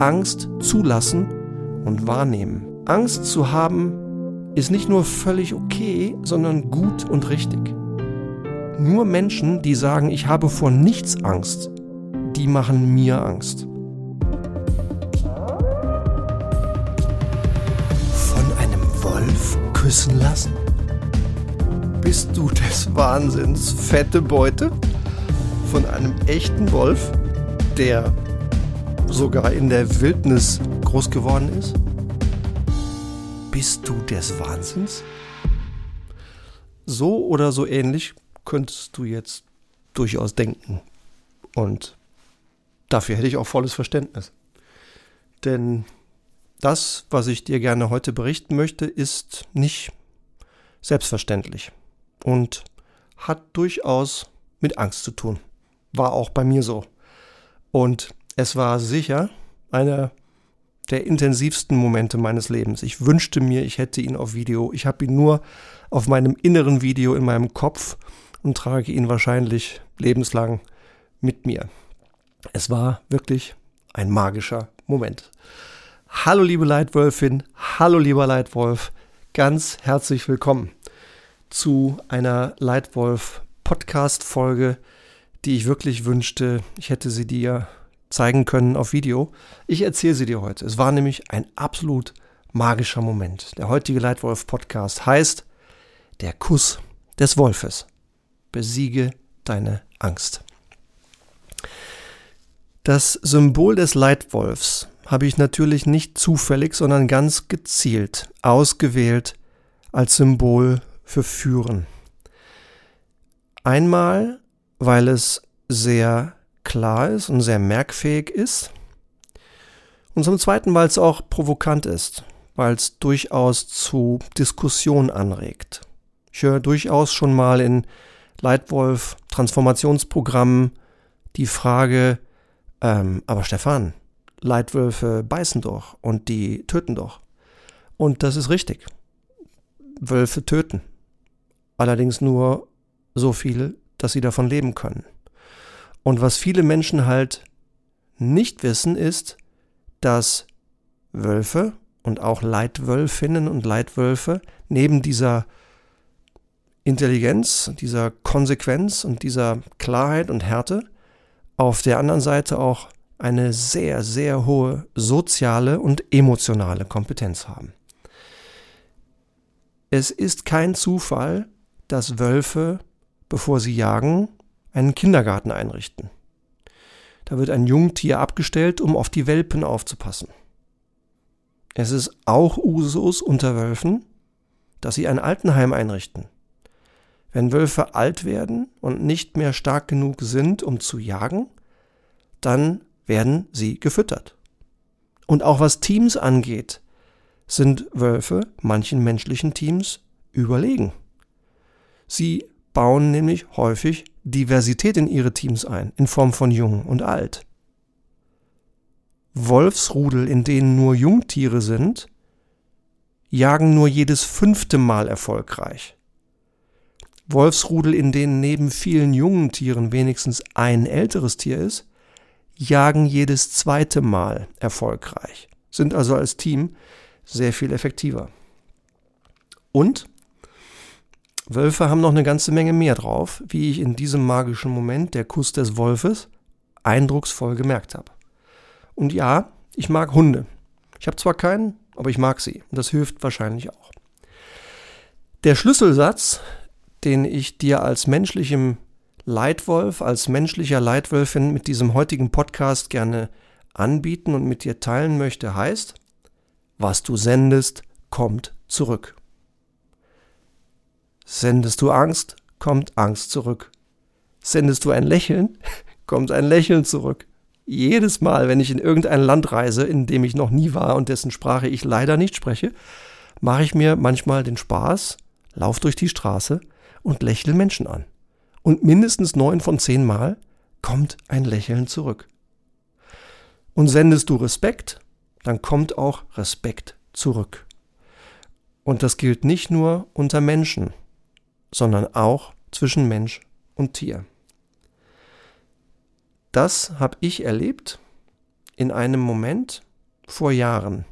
Angst zulassen und wahrnehmen. Angst zu haben ist nicht nur völlig okay, sondern gut und richtig. Nur Menschen, die sagen, ich habe vor nichts Angst, die machen mir Angst. Von einem Wolf küssen lassen? Bist du des Wahnsinns fette Beute? Von einem echten Wolf, der sogar in der Wildnis groß geworden ist? Bist du des Wahnsinns? So oder so ähnlich könntest du jetzt durchaus denken. Und dafür hätte ich auch volles Verständnis. Denn das, was ich dir gerne heute berichten möchte, ist nicht selbstverständlich und hat durchaus mit Angst zu tun. War auch bei mir so. Und es war sicher einer der intensivsten Momente meines Lebens. Ich wünschte mir, ich hätte ihn auf Video. Ich habe ihn nur auf meinem inneren Video in meinem Kopf und trage ihn wahrscheinlich lebenslang mit mir. Es war wirklich ein magischer Moment. Hallo liebe Leitwölfin, hallo lieber Leitwolf, ganz herzlich willkommen zu einer Leitwolf Podcast Folge, die ich wirklich wünschte, ich hätte sie dir zeigen können auf Video. Ich erzähle sie dir heute. Es war nämlich ein absolut magischer Moment. Der heutige Leitwolf Podcast heißt Der Kuss des Wolfes besiege deine Angst. Das Symbol des Leitwolfs habe ich natürlich nicht zufällig, sondern ganz gezielt ausgewählt als Symbol für Führen. Einmal, weil es sehr klar ist und sehr merkfähig ist. Und zum Zweiten, weil es auch provokant ist, weil es durchaus zu Diskussion anregt. Ich höre durchaus schon mal in Leitwolf, Transformationsprogramm die Frage, ähm, aber Stefan, Leitwölfe beißen doch und die töten doch. Und das ist richtig. Wölfe töten. Allerdings nur so viele, dass sie davon leben können. Und was viele Menschen halt nicht wissen, ist, dass Wölfe und auch Leitwölfinnen und Leitwölfe neben dieser Intelligenz, dieser Konsequenz und dieser Klarheit und Härte auf der anderen Seite auch eine sehr, sehr hohe soziale und emotionale Kompetenz haben. Es ist kein Zufall, dass Wölfe, bevor sie jagen, einen Kindergarten einrichten. Da wird ein Jungtier abgestellt, um auf die Welpen aufzupassen. Es ist auch Usus unter Wölfen, dass sie ein Altenheim einrichten. Wenn Wölfe alt werden und nicht mehr stark genug sind, um zu jagen, dann werden sie gefüttert. Und auch was Teams angeht, sind Wölfe manchen menschlichen Teams überlegen. Sie bauen nämlich häufig Diversität in ihre Teams ein, in Form von Jung und Alt. Wolfsrudel, in denen nur Jungtiere sind, jagen nur jedes fünfte Mal erfolgreich. Wolfsrudel, in denen neben vielen jungen Tieren wenigstens ein älteres Tier ist, jagen jedes zweite Mal erfolgreich, sind also als Team sehr viel effektiver. Und Wölfe haben noch eine ganze Menge mehr drauf, wie ich in diesem magischen Moment, der Kuss des Wolfes, eindrucksvoll gemerkt habe. Und ja, ich mag Hunde. Ich habe zwar keinen, aber ich mag sie. Und das hilft wahrscheinlich auch. Der Schlüsselsatz, den ich dir als menschlichem Leitwolf, als menschlicher Leitwölfin mit diesem heutigen Podcast gerne anbieten und mit dir teilen möchte, heißt, was du sendest, kommt zurück. Sendest du Angst, kommt Angst zurück. Sendest du ein Lächeln, kommt ein Lächeln zurück. Jedes Mal, wenn ich in irgendein Land reise, in dem ich noch nie war und dessen Sprache ich leider nicht spreche, mache ich mir manchmal den Spaß, lauf durch die Straße und lächle Menschen an. Und mindestens neun von zehn Mal kommt ein Lächeln zurück. Und sendest du Respekt, dann kommt auch Respekt zurück. Und das gilt nicht nur unter Menschen, sondern auch zwischen Mensch und Tier. Das habe ich erlebt in einem Moment, vor Jahren,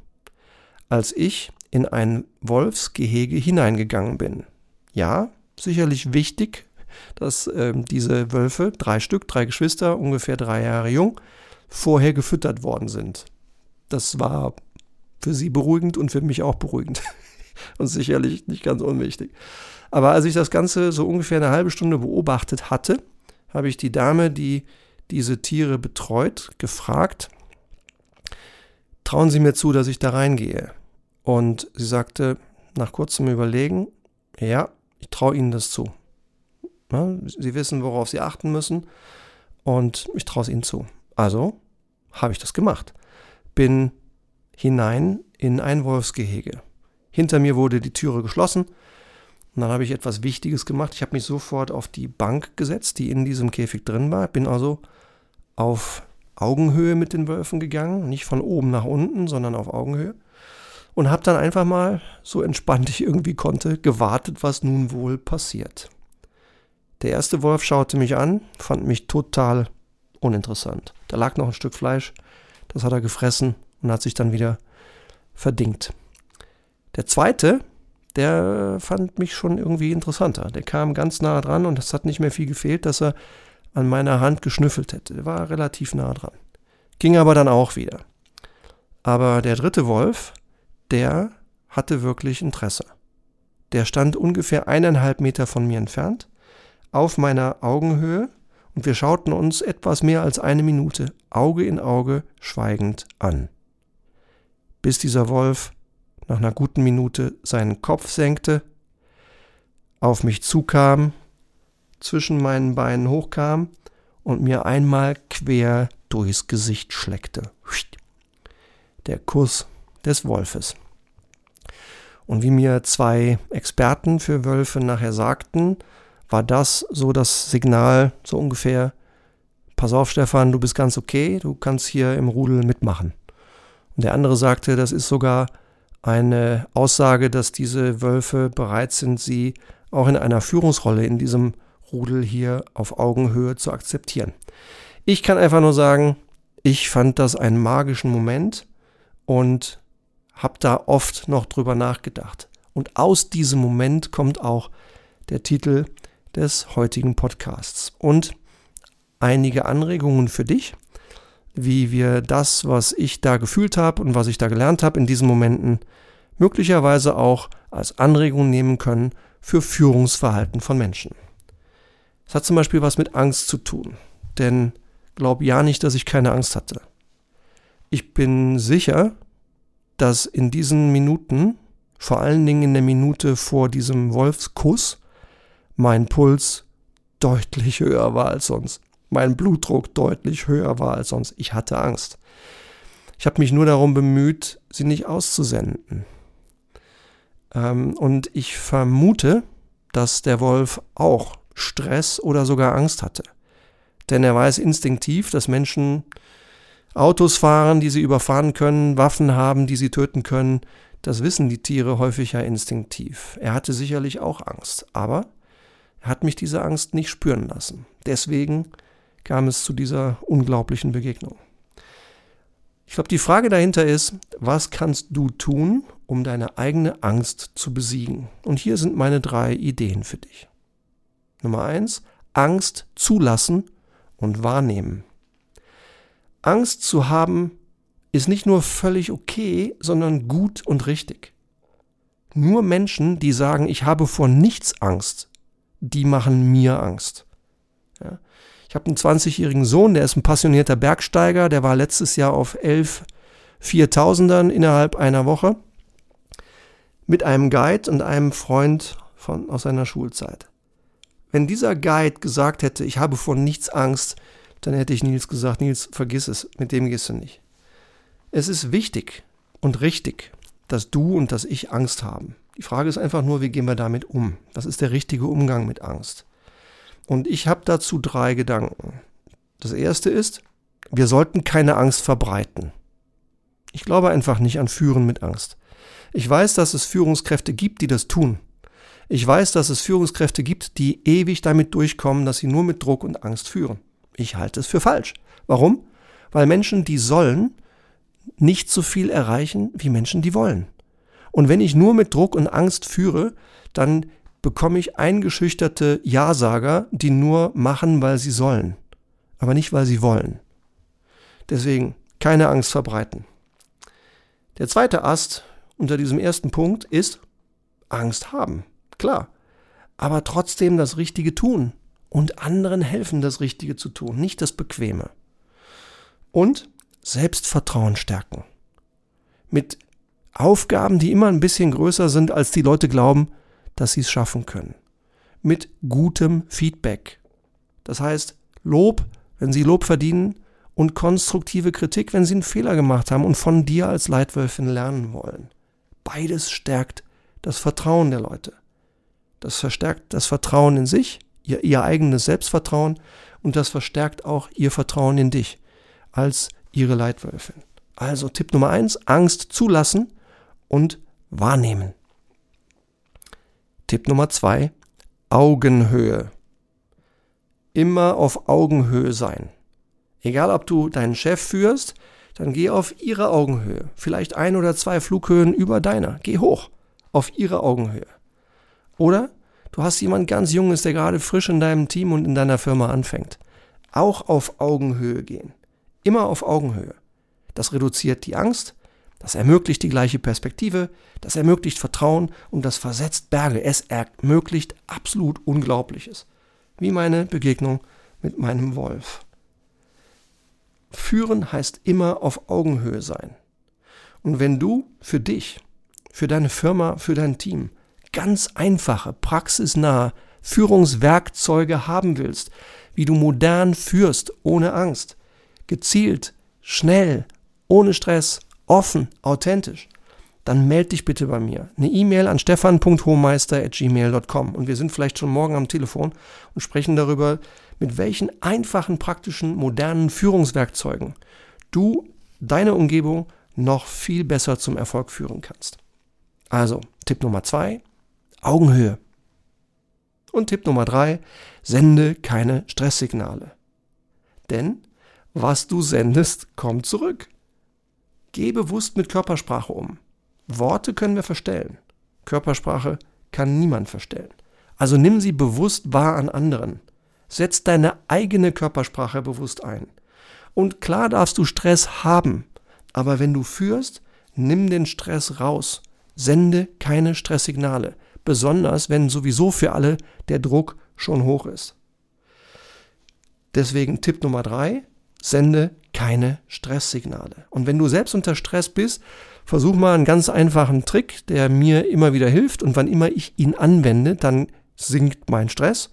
als ich in ein Wolfsgehege hineingegangen bin. Ja, sicherlich wichtig, dass äh, diese Wölfe, drei Stück, drei Geschwister, ungefähr drei Jahre jung, vorher gefüttert worden sind. Das war für sie beruhigend und für mich auch beruhigend. und sicherlich nicht ganz unwichtig. Aber als ich das Ganze so ungefähr eine halbe Stunde beobachtet hatte, habe ich die Dame, die diese Tiere betreut, gefragt, trauen Sie mir zu, dass ich da reingehe? Und sie sagte nach kurzem Überlegen, ja, ich traue Ihnen das zu. Ja, sie wissen, worauf Sie achten müssen und ich traue es Ihnen zu. Also habe ich das gemacht. Bin hinein in ein Wolfsgehege. Hinter mir wurde die Türe geschlossen. Und dann habe ich etwas Wichtiges gemacht. Ich habe mich sofort auf die Bank gesetzt, die in diesem Käfig drin war. Bin also auf Augenhöhe mit den Wölfen gegangen. Nicht von oben nach unten, sondern auf Augenhöhe. Und habe dann einfach mal, so entspannt ich irgendwie konnte, gewartet, was nun wohl passiert. Der erste Wolf schaute mich an, fand mich total uninteressant. Da lag noch ein Stück Fleisch, das hat er gefressen und hat sich dann wieder verdingt. Der zweite, der fand mich schon irgendwie interessanter. Der kam ganz nah dran und es hat nicht mehr viel gefehlt, dass er an meiner Hand geschnüffelt hätte. Der war relativ nah dran. Ging aber dann auch wieder. Aber der dritte Wolf, der hatte wirklich Interesse. Der stand ungefähr eineinhalb Meter von mir entfernt, auf meiner Augenhöhe, und wir schauten uns etwas mehr als eine Minute Auge in Auge schweigend an. Bis dieser Wolf nach einer guten Minute seinen Kopf senkte, auf mich zukam, zwischen meinen Beinen hochkam und mir einmal quer durchs Gesicht schleckte. Der Kuss des Wolfes. Und wie mir zwei Experten für Wölfe nachher sagten, war das so das Signal, so ungefähr, pass auf Stefan, du bist ganz okay, du kannst hier im Rudel mitmachen. Und der andere sagte, das ist sogar eine Aussage, dass diese Wölfe bereit sind, sie auch in einer Führungsrolle in diesem Rudel hier auf Augenhöhe zu akzeptieren. Ich kann einfach nur sagen, ich fand das einen magischen Moment und habe da oft noch drüber nachgedacht. Und aus diesem Moment kommt auch der Titel des heutigen Podcasts und einige Anregungen für dich, wie wir das, was ich da gefühlt habe und was ich da gelernt habe in diesen Momenten, möglicherweise auch als Anregung nehmen können für Führungsverhalten von Menschen. Es hat zum Beispiel was mit Angst zu tun, denn glaub ja nicht, dass ich keine Angst hatte. Ich bin sicher, dass in diesen Minuten, vor allen Dingen in der Minute vor diesem Wolfskuss, mein Puls deutlich höher war als sonst. Mein Blutdruck deutlich höher war als sonst. Ich hatte Angst. Ich habe mich nur darum bemüht, sie nicht auszusenden. Ähm, und ich vermute, dass der Wolf auch Stress oder sogar Angst hatte. Denn er weiß instinktiv, dass Menschen Autos fahren, die sie überfahren können, Waffen haben, die sie töten können. Das wissen die Tiere häufig ja instinktiv. Er hatte sicherlich auch Angst, aber er hat mich diese Angst nicht spüren lassen. Deswegen kam es zu dieser unglaublichen Begegnung. Ich glaube, die Frage dahinter ist, was kannst du tun, um deine eigene Angst zu besiegen? Und hier sind meine drei Ideen für dich. Nummer eins, Angst zulassen und wahrnehmen. Angst zu haben ist nicht nur völlig okay, sondern gut und richtig. Nur Menschen, die sagen, ich habe vor nichts Angst, die machen mir Angst. Ich habe einen 20-jährigen Sohn, der ist ein passionierter Bergsteiger, der war letztes Jahr auf elf Viertausendern innerhalb einer Woche mit einem Guide und einem Freund von, aus seiner Schulzeit. Wenn dieser Guide gesagt hätte, ich habe vor nichts Angst, dann hätte ich Nils gesagt, Nils, vergiss es, mit dem gehst du nicht. Es ist wichtig und richtig, dass du und dass ich Angst haben. Die Frage ist einfach nur, wie gehen wir damit um? Was ist der richtige Umgang mit Angst? Und ich habe dazu drei Gedanken. Das erste ist, wir sollten keine Angst verbreiten. Ich glaube einfach nicht an Führen mit Angst. Ich weiß, dass es Führungskräfte gibt, die das tun. Ich weiß, dass es Führungskräfte gibt, die ewig damit durchkommen, dass sie nur mit Druck und Angst führen. Ich halte es für falsch. Warum? Weil Menschen, die sollen, nicht so viel erreichen wie Menschen, die wollen. Und wenn ich nur mit Druck und Angst führe, dann bekomme ich eingeschüchterte Ja-Sager, die nur machen, weil sie sollen, aber nicht, weil sie wollen. Deswegen keine Angst verbreiten. Der zweite Ast unter diesem ersten Punkt ist Angst haben. Klar. Aber trotzdem das Richtige tun und anderen helfen, das Richtige zu tun, nicht das Bequeme. Und Selbstvertrauen stärken. Mit Aufgaben, die immer ein bisschen größer sind, als die Leute glauben, dass sie es schaffen können. Mit gutem Feedback. Das heißt, Lob, wenn sie Lob verdienen, und konstruktive Kritik, wenn sie einen Fehler gemacht haben und von dir als Leitwölfin lernen wollen. Beides stärkt das Vertrauen der Leute. Das verstärkt das Vertrauen in sich, ihr, ihr eigenes Selbstvertrauen und das verstärkt auch ihr Vertrauen in dich als ihre Leitwölfin. Also Tipp Nummer eins, Angst zulassen und wahrnehmen. Tipp Nummer zwei, Augenhöhe. Immer auf Augenhöhe sein. Egal, ob du deinen Chef führst, dann geh auf ihre Augenhöhe. Vielleicht ein oder zwei Flughöhen über deiner. Geh hoch auf ihre Augenhöhe. Oder du hast jemand ganz Junges, der gerade frisch in deinem Team und in deiner Firma anfängt. Auch auf Augenhöhe gehen. Immer auf Augenhöhe. Das reduziert die Angst, das ermöglicht die gleiche Perspektive, das ermöglicht Vertrauen und das versetzt Berge. Es ermöglicht absolut Unglaubliches. Wie meine Begegnung mit meinem Wolf. Führen heißt immer auf Augenhöhe sein. Und wenn du für dich, für deine Firma, für dein Team ganz einfache, praxisnahe Führungswerkzeuge haben willst, wie du modern führst, ohne Angst, gezielt, schnell, ohne Stress, offen, authentisch, dann melde dich bitte bei mir. Eine E-Mail an stefan.hohmeister.gmail.com und wir sind vielleicht schon morgen am Telefon und sprechen darüber, mit welchen einfachen, praktischen, modernen Führungswerkzeugen du deine Umgebung noch viel besser zum Erfolg führen kannst. Also, Tipp Nummer zwei, Augenhöhe. Und Tipp Nummer drei, sende keine Stresssignale. Denn was du sendest, kommt zurück. Geh bewusst mit Körpersprache um. Worte können wir verstellen. Körpersprache kann niemand verstellen. Also nimm sie bewusst wahr an anderen. Setz deine eigene Körpersprache bewusst ein. Und klar darfst du Stress haben, aber wenn du führst, nimm den Stress raus. Sende keine Stresssignale, besonders wenn sowieso für alle der Druck schon hoch ist. Deswegen Tipp Nummer drei, sende keine Stresssignale. Und wenn du selbst unter Stress bist, versuch mal einen ganz einfachen Trick, der mir immer wieder hilft und wann immer ich ihn anwende, dann sinkt mein Stress.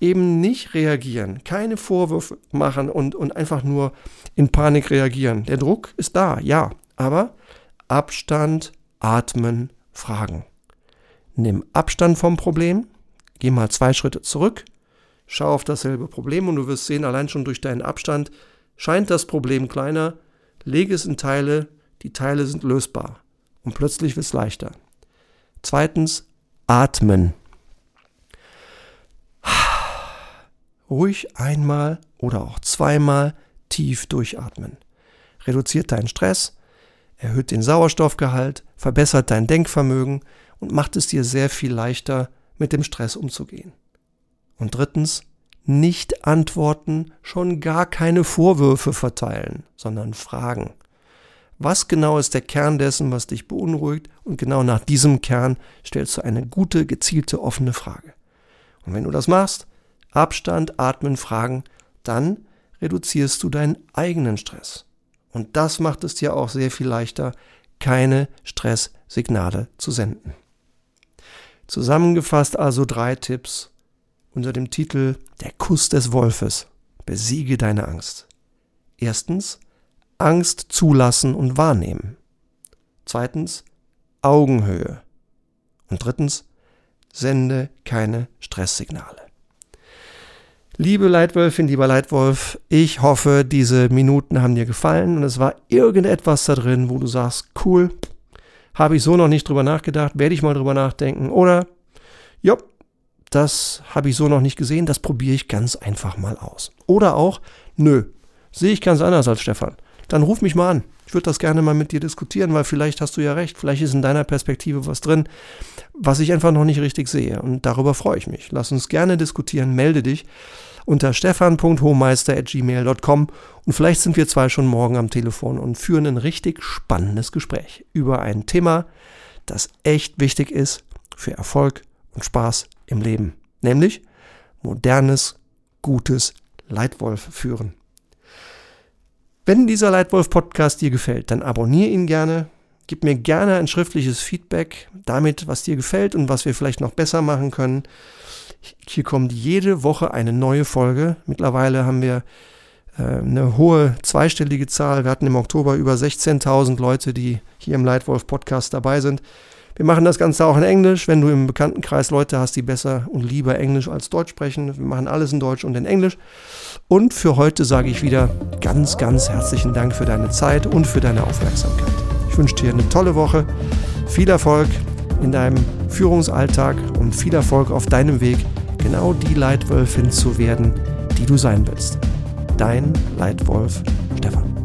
Eben nicht reagieren, keine Vorwürfe machen und, und einfach nur in Panik reagieren. Der Druck ist da, ja, aber Abstand, atmen, fragen. Nimm Abstand vom Problem, geh mal zwei Schritte zurück, schau auf dasselbe Problem und du wirst sehen, allein schon durch deinen Abstand scheint das Problem kleiner, lege es in Teile, die Teile sind lösbar und plötzlich wird es leichter. Zweitens, atmen. Ruhig einmal oder auch zweimal tief durchatmen. Reduziert deinen Stress, erhöht den Sauerstoffgehalt, verbessert dein Denkvermögen und macht es dir sehr viel leichter, mit dem Stress umzugehen. Und drittens, nicht antworten, schon gar keine Vorwürfe verteilen, sondern fragen. Was genau ist der Kern dessen, was dich beunruhigt? Und genau nach diesem Kern stellst du eine gute, gezielte, offene Frage. Und wenn du das machst, Abstand, atmen, fragen, dann reduzierst du deinen eigenen Stress. Und das macht es dir auch sehr viel leichter, keine Stresssignale zu senden. Zusammengefasst also drei Tipps unter dem Titel Der Kuss des Wolfes. Besiege deine Angst. Erstens, Angst zulassen und wahrnehmen. Zweitens, Augenhöhe. Und drittens, sende keine Stresssignale. Liebe Leitwölfin, lieber Leitwolf, ich hoffe, diese Minuten haben dir gefallen und es war irgendetwas da drin, wo du sagst, cool, habe ich so noch nicht drüber nachgedacht, werde ich mal drüber nachdenken oder, ja, das habe ich so noch nicht gesehen, das probiere ich ganz einfach mal aus. Oder auch, nö, sehe ich ganz anders als Stefan dann ruf mich mal an. Ich würde das gerne mal mit dir diskutieren, weil vielleicht hast du ja recht, vielleicht ist in deiner Perspektive was drin, was ich einfach noch nicht richtig sehe. Und darüber freue ich mich. Lass uns gerne diskutieren, melde dich unter stefan.hohmeister.gmail.com und vielleicht sind wir zwei schon morgen am Telefon und führen ein richtig spannendes Gespräch über ein Thema, das echt wichtig ist für Erfolg und Spaß im Leben, nämlich modernes, gutes Leitwolf führen. Wenn dieser Leitwolf-Podcast dir gefällt, dann abonniere ihn gerne, gib mir gerne ein schriftliches Feedback damit, was dir gefällt und was wir vielleicht noch besser machen können. Hier kommt jede Woche eine neue Folge. Mittlerweile haben wir äh, eine hohe zweistellige Zahl. Wir hatten im Oktober über 16.000 Leute, die hier im Leitwolf Podcast dabei sind. Wir machen das Ganze auch in Englisch, wenn du im Bekanntenkreis Leute hast, die besser und lieber Englisch als Deutsch sprechen. Wir machen alles in Deutsch und in Englisch. Und für heute sage ich wieder ganz, ganz herzlichen Dank für deine Zeit und für deine Aufmerksamkeit. Ich wünsche dir eine tolle Woche, viel Erfolg in deinem Führungsalltag und viel Erfolg auf deinem Weg, genau die Leitwölfin zu werden, die du sein willst. Dein Leitwolf Stefan.